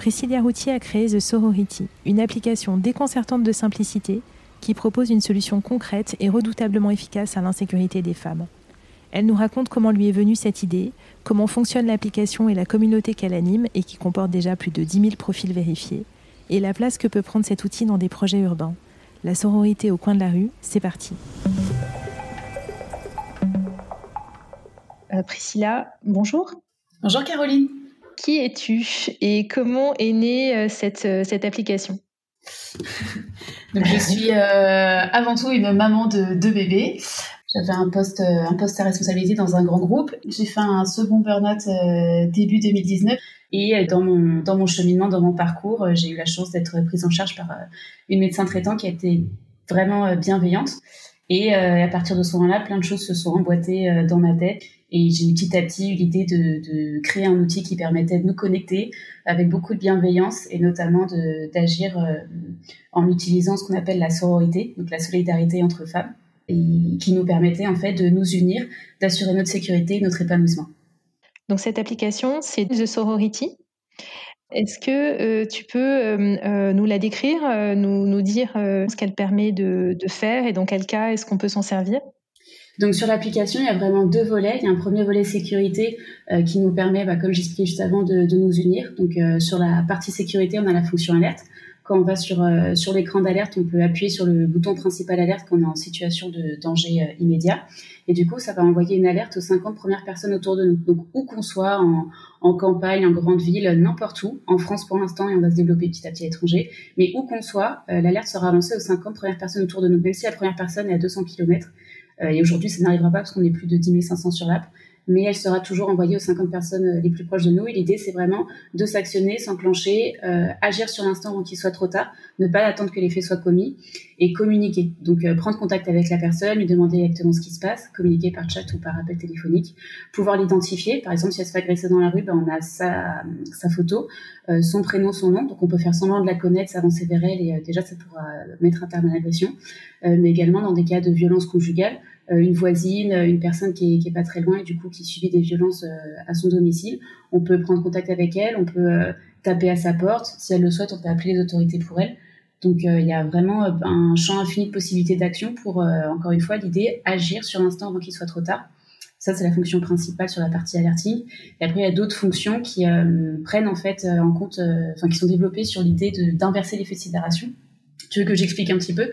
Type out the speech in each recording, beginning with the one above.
Priscilla Routier a créé The Sorority, une application déconcertante de simplicité qui propose une solution concrète et redoutablement efficace à l'insécurité des femmes. Elle nous raconte comment lui est venue cette idée, comment fonctionne l'application et la communauté qu'elle anime et qui comporte déjà plus de 10 000 profils vérifiés, et la place que peut prendre cet outil dans des projets urbains. La sororité au coin de la rue, c'est parti. Euh, Priscilla, bonjour. Bonjour Caroline. Qui es-tu et comment est née euh, cette, euh, cette application? Donc, je suis euh, avant tout une maman de deux bébés. J'avais un poste, un poste à responsabilité dans un grand groupe. J'ai fait un second burn-out début 2019. Et dans mon, dans mon cheminement, dans mon parcours, j'ai eu la chance d'être prise en charge par une médecin traitant qui a été vraiment bienveillante. Et à partir de ce moment-là, plein de choses se sont emboîtées dans ma tête. Et j'ai petit à petit eu l'idée de, créer un outil qui permettait de nous connecter avec beaucoup de bienveillance et notamment d'agir euh, en utilisant ce qu'on appelle la sororité, donc la solidarité entre femmes, et qui nous permettait en fait de nous unir, d'assurer notre sécurité et notre épanouissement. Donc cette application, c'est The Sorority. Est-ce que euh, tu peux euh, nous la décrire, nous, nous, dire ce qu'elle permet de, de faire et dans quel cas est-ce qu'on peut s'en servir? Donc sur l'application, il y a vraiment deux volets. Il y a un premier volet sécurité euh, qui nous permet, bah, comme j'expliquais juste avant, de, de, nous unir. Donc euh, sur la partie sécurité, on a la fonction alerte. Quand on va sur, euh, sur l'écran d'alerte, on peut appuyer sur le bouton principal alerte quand on est en situation de danger immédiat. Et du coup, ça va envoyer une alerte aux 50 premières personnes autour de nous. Donc où qu'on soit, en, en campagne, en grande ville, n'importe où. En France pour l'instant, et on va se développer petit à petit à l'étranger. Mais où qu'on soit, l'alerte sera lancée aux 50 premières personnes autour de nous. Même si la première personne est à 200 km, euh, et aujourd'hui, ça n'arrivera pas parce qu'on est plus de 10 500 sur l'app mais elle sera toujours envoyée aux 50 personnes euh, les plus proches de nous. Et l'idée, c'est vraiment de s'actionner, s'enclencher, euh, agir sur l'instant avant qu'il soit trop tard, ne pas attendre que les faits soient commis et communiquer. Donc, euh, prendre contact avec la personne, lui demander exactement ce qui se passe, communiquer par chat ou par appel téléphonique, pouvoir l'identifier. Par exemple, si elle se fait agresser dans la rue, ben, on a sa, photo, son prénom, son nom. Donc, on peut faire semblant de la connaître, s'avancer vers elle et déjà, ça pourra mettre un terme à l'agression. mais également dans des cas de violence conjugale, euh, une voisine, une personne qui est, qui est, pas très loin et du coup qui subit des violences euh, à son domicile. On peut prendre contact avec elle, on peut euh, taper à sa porte. Si elle le souhaite, on peut appeler les autorités pour elle. Donc il y a vraiment un champ infini de possibilités d'action pour, encore une fois, l'idée agir sur l'instant avant qu'il soit trop tard. Ça, c'est la fonction principale sur la partie alerting. Et après, il y a d'autres fonctions qui prennent en fait en compte, enfin, qui sont développées sur l'idée d'inverser l'effet de sidération. Tu veux que j'explique un petit peu?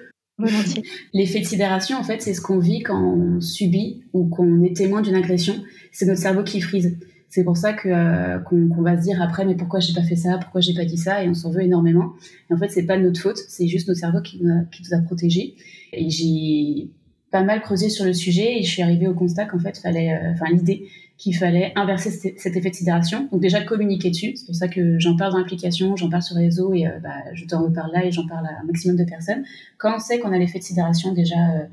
L'effet de sidération, en fait, c'est ce qu'on vit quand on subit ou qu'on est témoin d'une agression. C'est notre cerveau qui frise. C'est pour ça que euh, qu'on va se dire après, mais pourquoi j'ai pas fait ça, pourquoi j'ai pas dit ça, et on s'en veut énormément. Et en fait, c'est pas de notre faute, c'est juste notre cerveau qui, qui nous a protégés. Et j'ai pas mal creusé sur le sujet et je suis arrivée au constat qu'en fait, fallait, euh, enfin l'idée qu'il fallait inverser cet effet de sidération. Donc déjà communiquer dessus, c'est pour ça que j'en parle dans l'application, j'en parle sur le réseau et euh, bah, je t'en reparle là et j'en parle à un maximum de personnes. Quand on sait qu'on a l'effet de sidération déjà euh,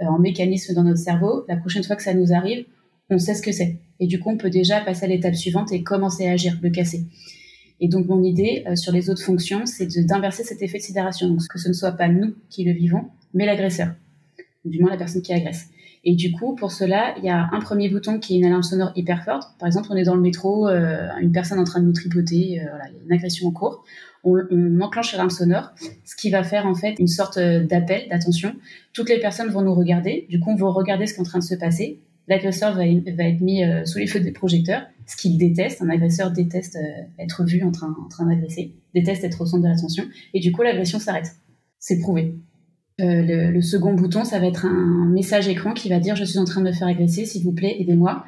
euh, en mécanisme dans notre cerveau, la prochaine fois que ça nous arrive, on sait ce que c'est. Et du coup, on peut déjà passer à l'étape suivante et commencer à agir, le casser. Et donc mon idée sur les autres fonctions, c'est d'inverser cet effet de sidération, donc que ce ne soit pas nous qui le vivons, mais l'agresseur, du moins la personne qui agresse. Et du coup, pour cela, il y a un premier bouton qui est une alarme sonore hyper forte. Par exemple, on est dans le métro, euh, une personne en train de nous tripoter, euh, voilà, une agression en cours. On, enclenche l'alarme sonore, ce qui va faire en fait une sorte euh, d'appel, d'attention. Toutes les personnes vont nous regarder. Du coup, on va regarder ce qui est en train de se passer. L'agresseur va, va, être mis sous les feux des projecteurs, ce qu'il déteste. Un agresseur déteste être vu en train, en train d'agresser, déteste être au centre de l'attention. Et du coup, l'agression s'arrête. C'est prouvé. Euh, le, second bouton, ça va être un message écran qui va dire je suis en train de me faire agresser, s'il vous plaît, aidez-moi.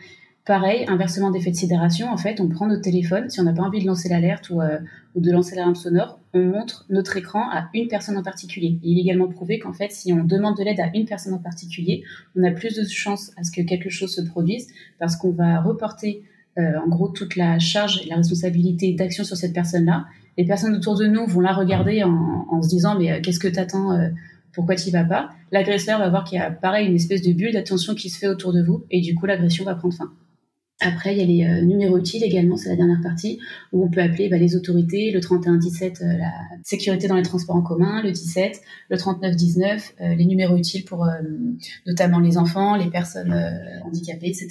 Pareil, inversement d'effet de sidération, en fait, on prend notre téléphone, si on n'a pas envie de lancer l'alerte ou, euh, de lancer l'alarme sonore, on montre notre écran à une personne en particulier. il est également prouvé qu'en fait, si on demande de l'aide à une personne en particulier, on a plus de chances à ce que quelque chose se produise parce qu'on va reporter en gros toute la charge et la responsabilité d'action sur cette personne-là. Les personnes autour de nous vont la regarder en, en se disant mais qu'est-ce que t'attends pourquoi tu vas pas L'agresseur va voir qu'il y a pareil une espèce de bulle d'attention qui se fait autour de vous et du coup l'agression va prendre fin. Après, il y a les euh, numéros utiles également, c'est la dernière partie, où on peut appeler bah, les autorités, le 3117, euh, la sécurité dans les transports en commun, le 17, le 3919, euh, les numéros utiles pour notamment les enfants, les personnes handicapées, etc.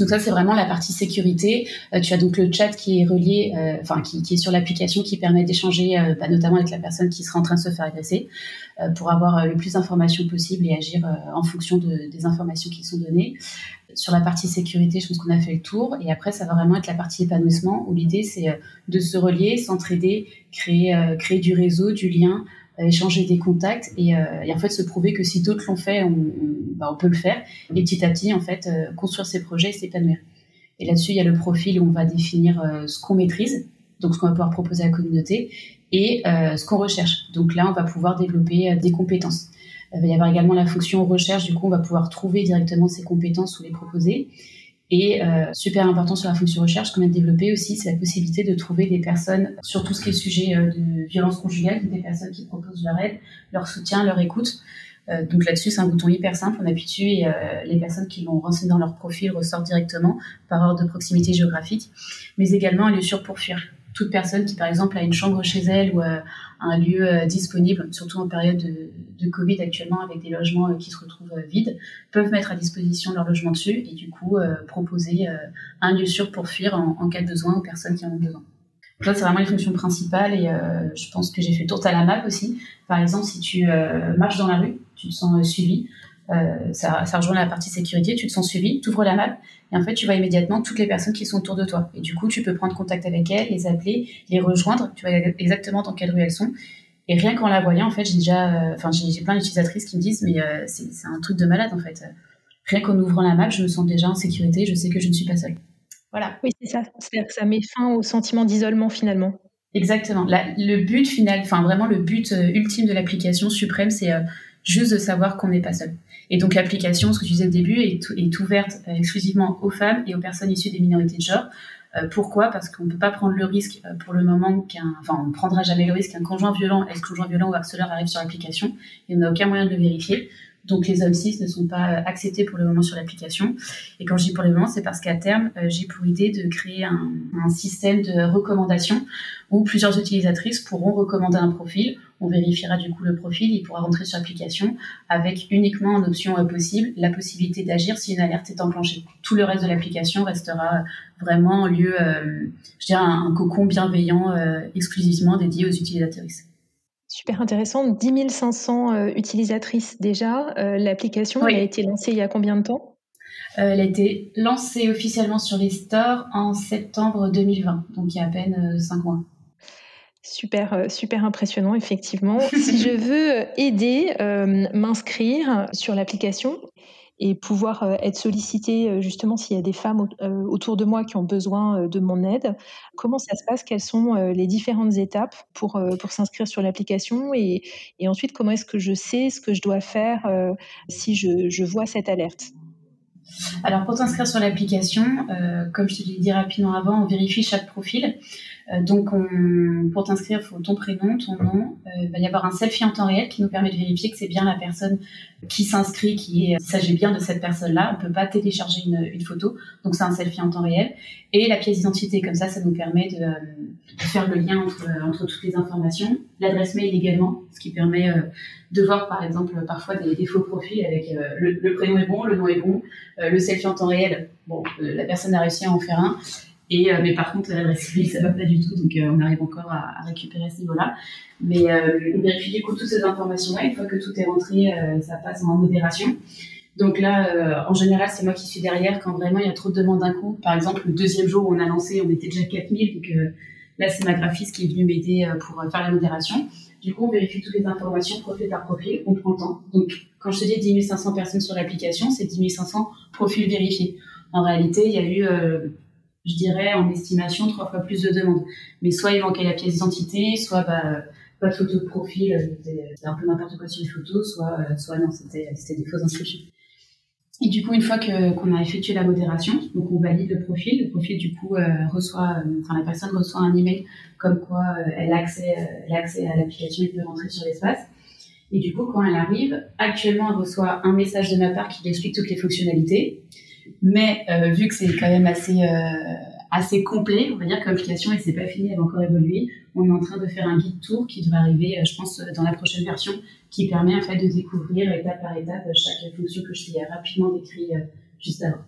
Donc ça, c'est vraiment la partie sécurité. tu as donc le chat qui est relié, enfin qui, est sur l'application, qui permet d'échanger, bah, notamment avec la personne qui sera en train de se faire agresser, pour avoir le plus d'informations possible et agir en fonction de, des informations qui sont données. Sur la partie sécurité, je pense qu'on a fait le tour. Et après, ça va vraiment être la partie épanouissement, où l'idée, c'est euh, de se relier, s'entraider, créer, euh, du réseau, du lien, euh, échanger des contacts et, en fait se prouver que si d'autres l'ont fait, on, bah, peut le faire. Et petit à petit, en fait, construire ses projets et s'épanouir. Et là-dessus, il y a le profil où on va définir ce qu'on maîtrise, donc ce qu'on va pouvoir proposer à la communauté, et ce qu'on recherche. Donc là, on va pouvoir développer des compétences. Il va y avoir également la fonction recherche, du coup, on va pouvoir trouver directement ces compétences ou les proposer. Et euh, super important sur la fonction recherche qu'on a développé aussi, c'est la possibilité de trouver des personnes sur tout ce qui est sujet euh, de violence conjugale, des personnes qui proposent leur aide, leur soutien, leur écoute. Euh, donc là-dessus, c'est un bouton hyper simple, on appuie dessus et euh, les personnes qui l'ont renseigné dans leur profil ressortent directement par ordre de proximité géographique, mais également un lieu sûr pour fuir toute personne qui, par exemple, a une chambre chez elle ou euh, un lieu euh, disponible, surtout en période de, Covid actuellement, avec des logements euh, qui se retrouvent vides, peuvent mettre à disposition leur logement dessus et du coup proposer un lieu sûr pour fuir en, cas de besoin aux personnes qui en ont besoin. Ça, c'est vraiment les fonctions principales et je pense que j'ai fait tour à la map aussi. Par exemple, si tu marches dans la rue, tu te sens suivi, euh, ça, ça, rejoint la partie sécurité, tu te sens suivi, tu ouvres la map et en fait tu vois immédiatement toutes les personnes qui sont autour de toi. Et du coup tu peux prendre contact avec elles, les appeler, les rejoindre, tu vois exactement dans quelle rue elles sont. Et rien qu'en la voyant, en fait, j'ai déjà, euh, enfin, j'ai plein d'utilisatrices qui me disent, mais euh, c'est un truc de malade, en fait. Rien qu'en ouvrant la map, je me sens déjà en sécurité, je sais que je ne suis pas seule. Voilà. Oui, c'est ça. C'est-à-dire que ça met fin au sentiment d'isolement, finalement. Exactement. le but final, enfin, vraiment, le but ultime de l'application suprême, c'est juste de savoir qu'on n'est pas seul. Et donc l'application, ce que tu disais au début, est, ouverte euh, exclusivement aux femmes et aux personnes issues des minorités de genre. Euh, pourquoi? Parce qu'on ne peut pas prendre le risque euh, pour le moment qu'un, enfin, on ne prendra jamais le risque qu'un conjoint violent, ex-conjoint violent ou harceleur arrive sur l'application et on n'a aucun moyen de le vérifier. Donc les hommes cis ne sont pas acceptés pour le moment sur l'application. Et quand je dis pour le moment, c'est parce qu'à terme, j'ai pour idée de créer un, système de recommandation où plusieurs utilisatrices pourront recommander un profil on vérifiera du coup le profil, il pourra rentrer sur l'application avec uniquement en option euh, possible la possibilité d'agir si une alerte est enclenchée. Tout le reste de l'application restera vraiment en lieu, euh, je dirais, un, cocon bienveillant euh, exclusivement dédié aux utilisatrices. Super intéressant, 10 500 utilisatrices déjà. L'application, a été lancée il y a combien de temps? Elle a été lancée officiellement sur les stores en septembre 2020, donc il y a à peine 5 mois. Super, euh, super impressionnant, effectivement. si je veux aider, euh, m'inscrire sur l'application et pouvoir euh, être sollicité justement s'il y a des femmes autour de moi qui ont besoin de mon aide, comment ça se passe? Quelles sont les différentes étapes pour, pour s'inscrire sur l'application? Et, et, ensuite comment est-ce que je sais ce que je dois faire si je, je vois cette alerte? Alors pour t'inscrire sur l'application, comme je te l'ai dit rapidement avant, on vérifie chaque profil. Euh, donc, pour t'inscrire, faut ton prénom, ton nom. Euh, il va y avoir un selfie en temps réel qui nous permet de vérifier que c'est bien la personne qui s'inscrit, qui s'agit bien de cette personne-là. On peut pas télécharger une, photo, donc c'est un selfie en temps réel. Et la pièce d'identité, comme ça, ça nous permet de, faire le lien entre, toutes les informations. L'adresse mail également, ce qui permet euh, de voir, par exemple, parfois des, faux profils avec le, le, prénom est bon, le nom est bon, le selfie en temps réel. Bon, la personne a réussi à en faire un. Euh, mais par contre, l'adresse email, ça va pas du tout, donc euh, on arrive encore à, récupérer ce niveau-là. Mais euh, on vérifie du coup toutes ces informations-là. Une fois que tout est rentré, ça passe en modération. Donc là, en général, c'est moi qui suis derrière quand vraiment il y a trop de demandes d'un coup. Par exemple, le deuxième jour où on a lancé, on était déjà 4000, donc là, c'est ma graphiste qui est venue m'aider pour faire la modération. Du coup, on vérifie toutes les informations profil par profil, on prend le temps. Donc, quand je te dis 10 500 personnes sur l'application, c'est 10 500 profils vérifiés. En réalité, il y a eu je dirais, en estimation, trois fois plus de demandes. Mais soit il manquait la pièce d'identité, soit bah, pas de photo de profil, c'était un peu n'importe quoi sur les photos, soit, euh, soit non, c'était des fausses inscriptions. Et du coup, une fois qu'on a effectué la modération, donc on valide le profil. Le profil, du coup, euh, reçoit, euh, enfin la personne reçoit un email comme quoi euh, elle a accès, elle a accès à l'application et peut rentrer sur l'espace. Et du coup, quand elle arrive, actuellement, elle reçoit un message de ma part qui lui explique toutes les fonctionnalités. Mais vu que c'est quand même assez assez complet, on va dire que l'application, elle s'est pas finie, elle va encore évoluer. On est en train de faire un guide tour qui devrait arriver, je pense, dans la prochaine version, qui permet en fait de découvrir étape par étape chaque fonction que je t'ai rapidement décrit euh, juste avant.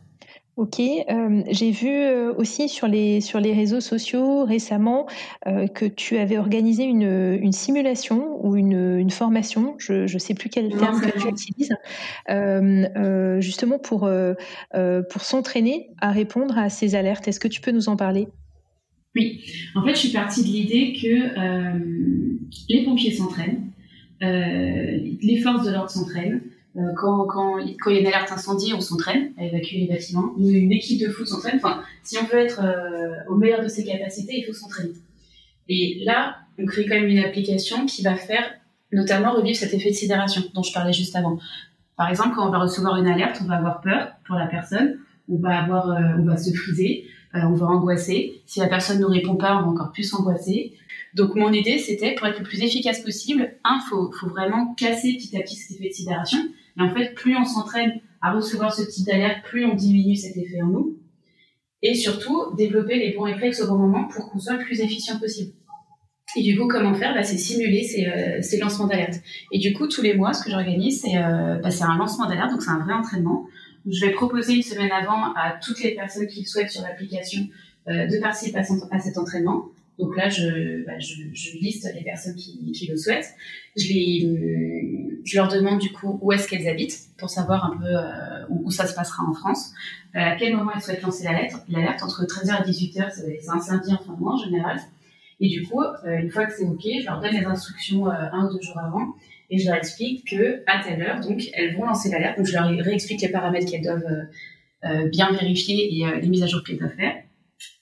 Ok, euh, j'ai vu euh, aussi sur les, sur les réseaux sociaux récemment que tu avais organisé une, une simulation ou une, une formation, je ne sais plus quel terme que tu utilises, justement pour, pour s'entraîner à répondre à ces alertes. Est-ce que tu peux nous en parler? Oui, en fait je suis partie de l'idée que les pompiers s'entraînent, euh, les forces de l'ordre s'entraînent. Euh, quand, quand, quand, il y a une alerte incendie, on s'entraîne à évacuer les bâtiments. Une équipe de foot s'entraîne. Enfin, si on veut être euh, au meilleur de ses capacités, il faut s'entraîner. Et là, on crée quand même une application qui va faire notamment revivre cet effet de sidération dont je parlais juste avant. Par exemple, quand on va recevoir une alerte, on va avoir peur pour la personne, on va avoir, on va se friser, on va angoisser. Si la personne ne répond pas, on va encore plus angoisser. Donc mon idée, c'était pour être le plus efficace possible, un, faut, faut vraiment casser petit à petit cet effet de sidération. Et en fait, plus on s'entraîne à recevoir ce type d'alerte, plus on diminue cet effet en nous. Et surtout, développer les bons réflexes au bon moment pour qu'on soit le plus efficient possible. Et du coup, comment faire? Bah, C'est simuler ces, euh, ces lancements d'alerte. Et du coup, tous les mois, ce que j'organise, c'est euh, bah, un lancement d'alerte, donc c'est un vrai entraînement. Je vais proposer une semaine avant à toutes les personnes qui le souhaitent sur l'application euh, de participer à cet entraînement. Donc là, je, bah, je, je, liste les personnes qui, qui le souhaitent. Je, les, euh, je leur demande du coup où est-ce qu'elles habitent pour savoir un peu euh, où, ça se passera en France. Euh, à quel moment elles souhaitent lancer l'alerte. L'alerte entre 13h et 18h, c'est un samedi en fin mois en général. Et du coup, une fois que c'est OK, je leur donne les instructions un ou deux jours avant et je leur explique que à telle heure, donc, elles vont lancer l'alerte. Donc, je leur réexplique les paramètres qu'elles doivent bien vérifier et les mises à jour qu'elles doivent faire.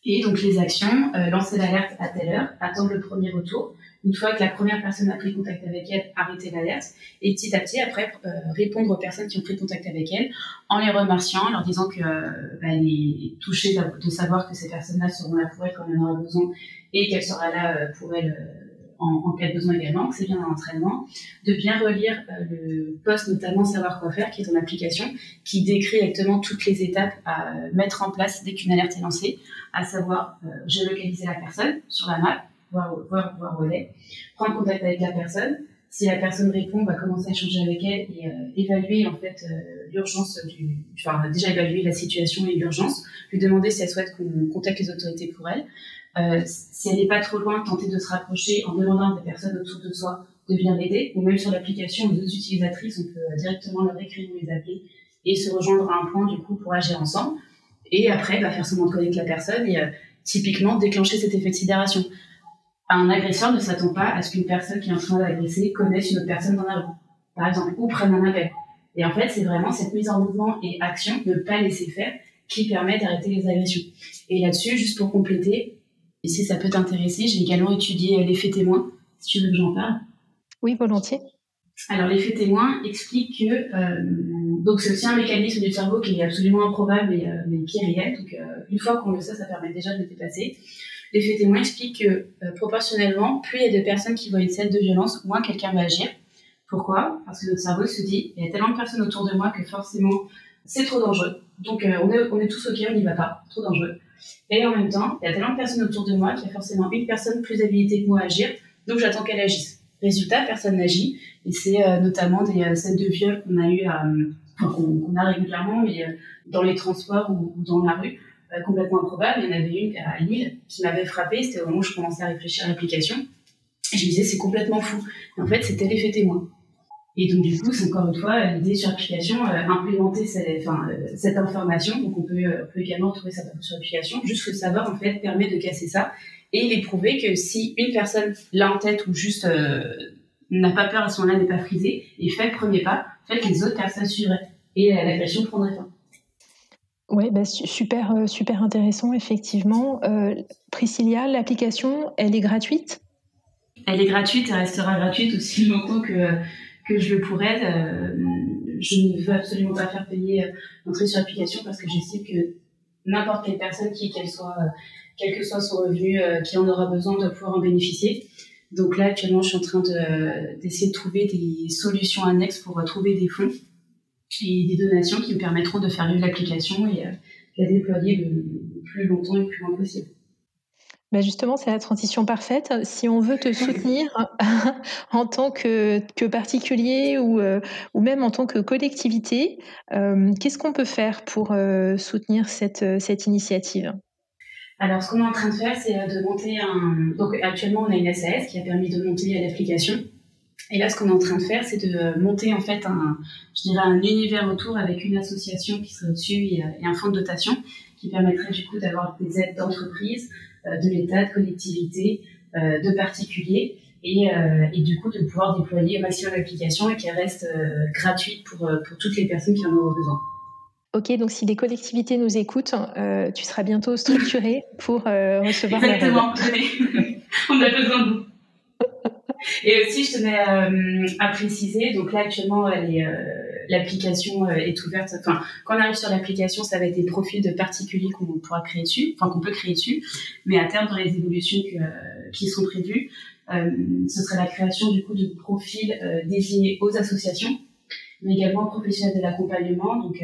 Et donc les actions, euh, lancer l'alerte à telle heure, attendre le premier retour. Une fois que la première personne a pris contact avec elle, arrêter l'alerte. Et petit à petit, après, euh, répondre aux personnes qui ont pris contact avec elle en les remerciant, leur disant que euh, bah, est touchée de, savoir que ces personnes-là seront là pour elle quand elle en aura besoin et qu'elle sera là pour elle en, cas de besoin également, que c'est bien un entraînement, de bien relire euh, le poste notamment Savoir quoi faire, qui est en application, qui décrit exactement toutes les étapes à mettre en place dès qu'une alerte est lancée, à savoir euh, géolocaliser la personne sur la map, voir, voir, voir où elle est, prendre contact avec la personne, si la personne répond, on va commencer à échanger avec elle et euh, évaluer en fait euh, l'urgence du, enfin déjà évaluer la situation et l'urgence, lui demander si elle souhaite qu'on contacte les autorités pour elle, euh, si elle n'est pas trop loin, tenter de se rapprocher en demandant à des personnes autour de soi de venir l'aider, ou même sur l'application deux utilisatrices, on peut directement leur écrire ou les appeler et se rejoindre à un point du coup pour agir ensemble. Et après, bah, faire semblant de connaître la personne et euh, typiquement déclencher cet effet de sidération. Un agresseur ne s'attend pas à ce qu'une personne qui est en train d'agresser connaisse une autre personne dans la rue, par exemple, ou prenne un appel. Et en fait, c'est vraiment cette mise en mouvement et action, ne pas laisser faire, qui permet d'arrêter les agressions. Et là-dessus, juste pour compléter, et si ça peut t'intéresser, j'ai également étudié l'effet témoin, si tu veux que j'en parle. Oui, volontiers. Alors l'effet témoin explique que euh, donc c'est aussi un mécanisme du cerveau qui est absolument improbable mais, euh, mais qui est réel. Donc euh, une fois qu'on le sait, ça permet déjà de le dépasser. L'effet témoin explique que proportionnellement, plus il y a de personnes qui voient une scène de violence, moins quelqu'un va agir. Pourquoi? Parce que notre cerveau se dit il y a tellement de personnes autour de moi que forcément c'est trop dangereux. Donc on est, on est tous ok, on n'y va pas, trop dangereux. Et en même temps, il y a tellement de personnes autour de moi qu'il y a forcément une personne plus habilitée que moi à agir, donc j'attends qu'elle agisse. Résultat, personne n'agit, et c'est euh, notamment des euh, scènes de viol qu'on a eu, euh, qu'on a régulièrement, mais dans les transports ou, dans la rue, complètement improbable. Il y en avait une à Lille qui m'avait frappé, c'était au moment où je commençais à réfléchir à l'application. Et je me disais, c'est complètement fou. Et en fait, c'était l'effet témoin. Et donc, du coup, c'est encore une fois l'idée sur l'application, euh, implémenter cette, enfin, euh, cette information. Donc, on peut, euh, peut également trouver ça sur l'application. Juste le savoir, en fait, permet de casser ça et il est prouvé que si une personne l'a en tête ou juste n'a pas peur à ce moment-là, n'est pas frisée et fait le premier pas, fait que les autres personnes suivraient et l'agression prendrait fin. Oui, bah, super, super intéressant, effectivement. Priscilla, l'application, elle est gratuite? Elle est gratuite, elle restera gratuite aussi longtemps que que je le pourrais. Euh, je ne veux absolument pas faire payer l'entrée sur l'application parce que j'estime que n'importe quelle personne, qui qu'elle soit, quel que soit son revenu, qui en aura besoin, doit pouvoir en bénéficier. Donc là, actuellement, je suis en train d'essayer de, trouver des solutions annexes pour trouver des fonds et des donations qui me permettront de faire vivre l'application et la déployer le, plus longtemps et le plus loin possible. Bah justement, c'est la transition parfaite. Si on veut te soutenir en tant que, que particulier ou, euh, ou même en tant que collectivité, euh, qu'est-ce qu'on peut faire pour euh, soutenir cette, cette initiative? Alors, ce qu'on est en train de faire, c'est de monter un. Donc, actuellement, on a une SAS qui a permis de monter l'application. Et là, ce qu'on est en train de faire, c'est de monter en fait un, je dirais, un univers autour avec une association qui serait au-dessus et, un fonds de dotation qui permettrait du coup d'avoir des aides d'entreprise, de l'État, de collectivités, euh, de particuliers. Et, euh, et, du coup de pouvoir déployer au maximum l'application et qu'elle reste gratuite pour, pour toutes les personnes qui en ont besoin. Ok, donc si des collectivités nous écoutent, euh, tu seras bientôt structuré pour euh, recevoir. Exactement, on a besoin de vous. Et aussi, je tenais euh, à préciser, donc là actuellement, l'application est ouverte. Enfin, quand on arrive sur l'application, ça va être des profils de particuliers qu'on pourra créer dessus, enfin qu'on peut créer dessus. Mais à terme, dans les évolutions qui sont prévues, ce serait la création du coup de profils dédiés aux associations, mais également aux professionnels de l'accompagnement, donc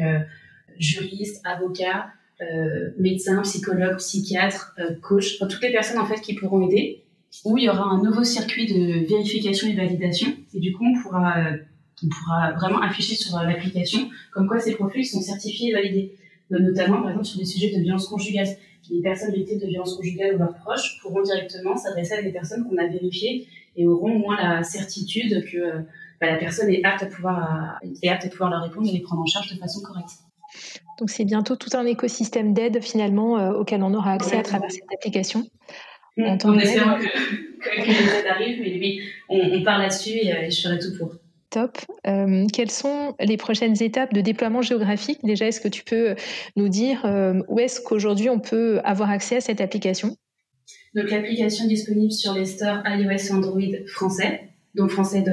juristes, avocats, euh, médecins, psychologues, psychiatres, euh, coachs, toutes les personnes en fait qui pourront aider. Où il y aura un nouveau circuit de vérification et validation. Et du coup, on pourra, euh, on pourra vraiment afficher sur l'application comme quoi ces profils sont certifiés et validés. Notamment, par exemple, sur des sujets de violence conjugale. Les personnes victimes de violence conjugale ou leurs proches pourront directement s'adresser à des personnes qu'on a vérifiées et auront au moins la certitude que bah, la personne est apte à pouvoir, est apte à pouvoir leur répondre et les prendre en charge de façon correcte. Donc c'est bientôt tout un écosystème d'aide finalement euh, auquel on aura accès à travers cette application. On, on espère que, les aides arrivent, mais oui, on, part là-dessus et, euh, je ferai tout pour. Top. Euh, quelles sont les prochaines étapes de déploiement géographique? Déjà, est-ce que tu peux nous dire où est-ce qu'aujourd'hui on peut avoir accès à cette application? Donc l'application est disponible sur les stores iOS Android français, donc français et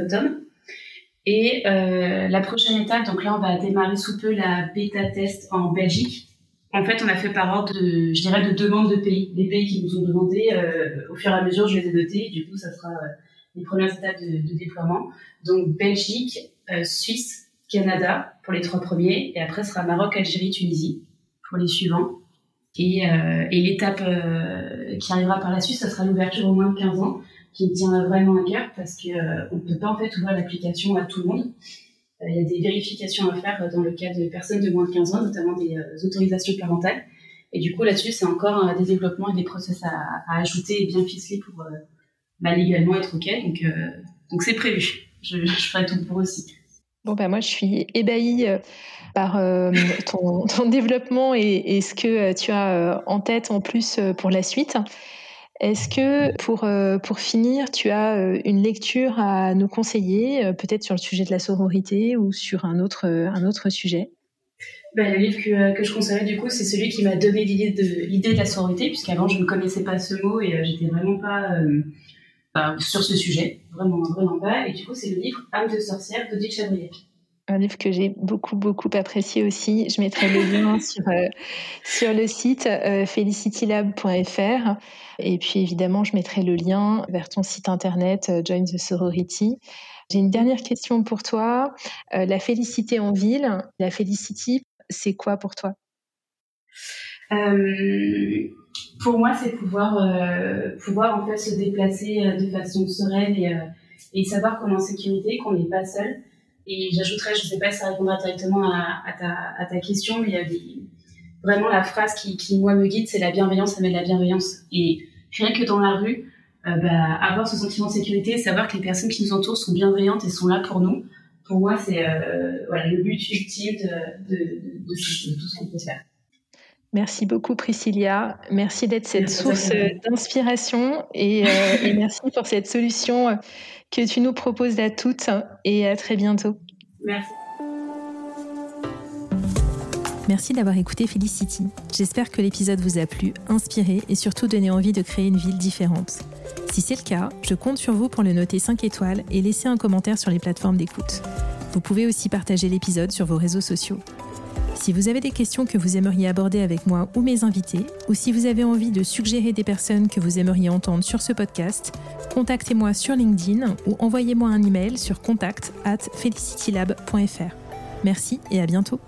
et euh, la prochaine étape, donc là, on va démarrer sous peu la bêta test en Belgique. En fait, on a fait par ordre de, je dirais, de demande de pays. Les pays qui nous ont demandé, euh, au fur et à mesure, je les ai notés. Du coup, ça sera euh, les premières étapes de, de déploiement. Donc Belgique, euh, Suisse, Canada pour les trois premiers, et après ce sera Maroc, Algérie, Tunisie pour les suivants. Et, euh, et l'étape qui arrivera par la suite, ça sera l'ouverture au moins de 15 ans qui me tient vraiment à cœur parce que euh, on peut pas en fait ouvrir l'application à tout le monde. Euh, il y a des vérifications à faire dans le cas de personnes de moins de 15 ans, notamment des euh, autorisations parentales. Et du coup, là-dessus, c'est encore des développements et des process à, à ajouter et bien ficeler pour bah, légalement être OK. Donc, donc c'est prévu. Je, je, ferai tout pour aussi. Bon, bah moi, je suis ébahie par ton, ton, développement et, et, ce que tu as en tête en plus pour la suite. Est-ce que pour, euh, pour finir, tu as euh, une lecture à nous conseiller, euh, peut-être sur le sujet de la sororité ou sur un autre, un autre sujet? Ben, le livre que, que, je conseillerais du coup, c'est celui qui m'a donné l'idée de, l'idée de la sororité, puisqu'avant je ne connaissais pas ce mot et j'étais vraiment pas sur ce sujet, vraiment, vraiment pas. Et du coup, c'est le livre Âme de sorcière de Chabrier un livre que j'ai beaucoup beaucoup apprécié aussi. Je mettrai le lien sur euh, sur le site euh, felicitylab.fr et puis évidemment je mettrai le lien vers ton site internet euh, Join the Sorority. J'ai une dernière question pour toi. la félicité en ville, la félicity, c'est quoi pour toi? Pour moi, c'est pouvoir pouvoir en fait se déplacer de façon sereine et, et savoir qu'on est en sécurité, qu'on n'est pas seul et j'ajouterais, je ne sais pas si ça répondra directement à, ta, à ta, question, mais il y a des, vraiment la phrase qui, qui moi me guide, c'est la bienveillance amène la bienveillance. Et rien que dans la rue, euh, bah, avoir ce sentiment de sécurité, savoir que les personnes qui nous entourent sont bienveillantes et sont là pour nous, pour moi, c'est euh, voilà, le but ultime de, de, de, de, tout ce qu'on peut faire. Merci beaucoup Priscilla. Merci d'être cette source d'inspiration et, euh, et, merci pour cette solution que tu nous proposes à toutes et à très bientôt. Merci. Merci d'avoir écouté Felicity. J'espère que l'épisode vous a plu, inspiré et surtout donné envie de créer une ville différente. Si c'est le cas, je compte sur vous pour le noter 5 étoiles et laisser un commentaire sur les plateformes d'écoute. Vous pouvez aussi partager l'épisode sur vos réseaux sociaux. Si vous avez des questions que vous aimeriez aborder avec moi ou mes invités, ou si vous avez envie de suggérer des personnes que vous aimeriez entendre sur ce podcast, contactez-moi sur LinkedIn ou envoyez-moi un email sur contact at felicitylab.fr. Merci et à bientôt.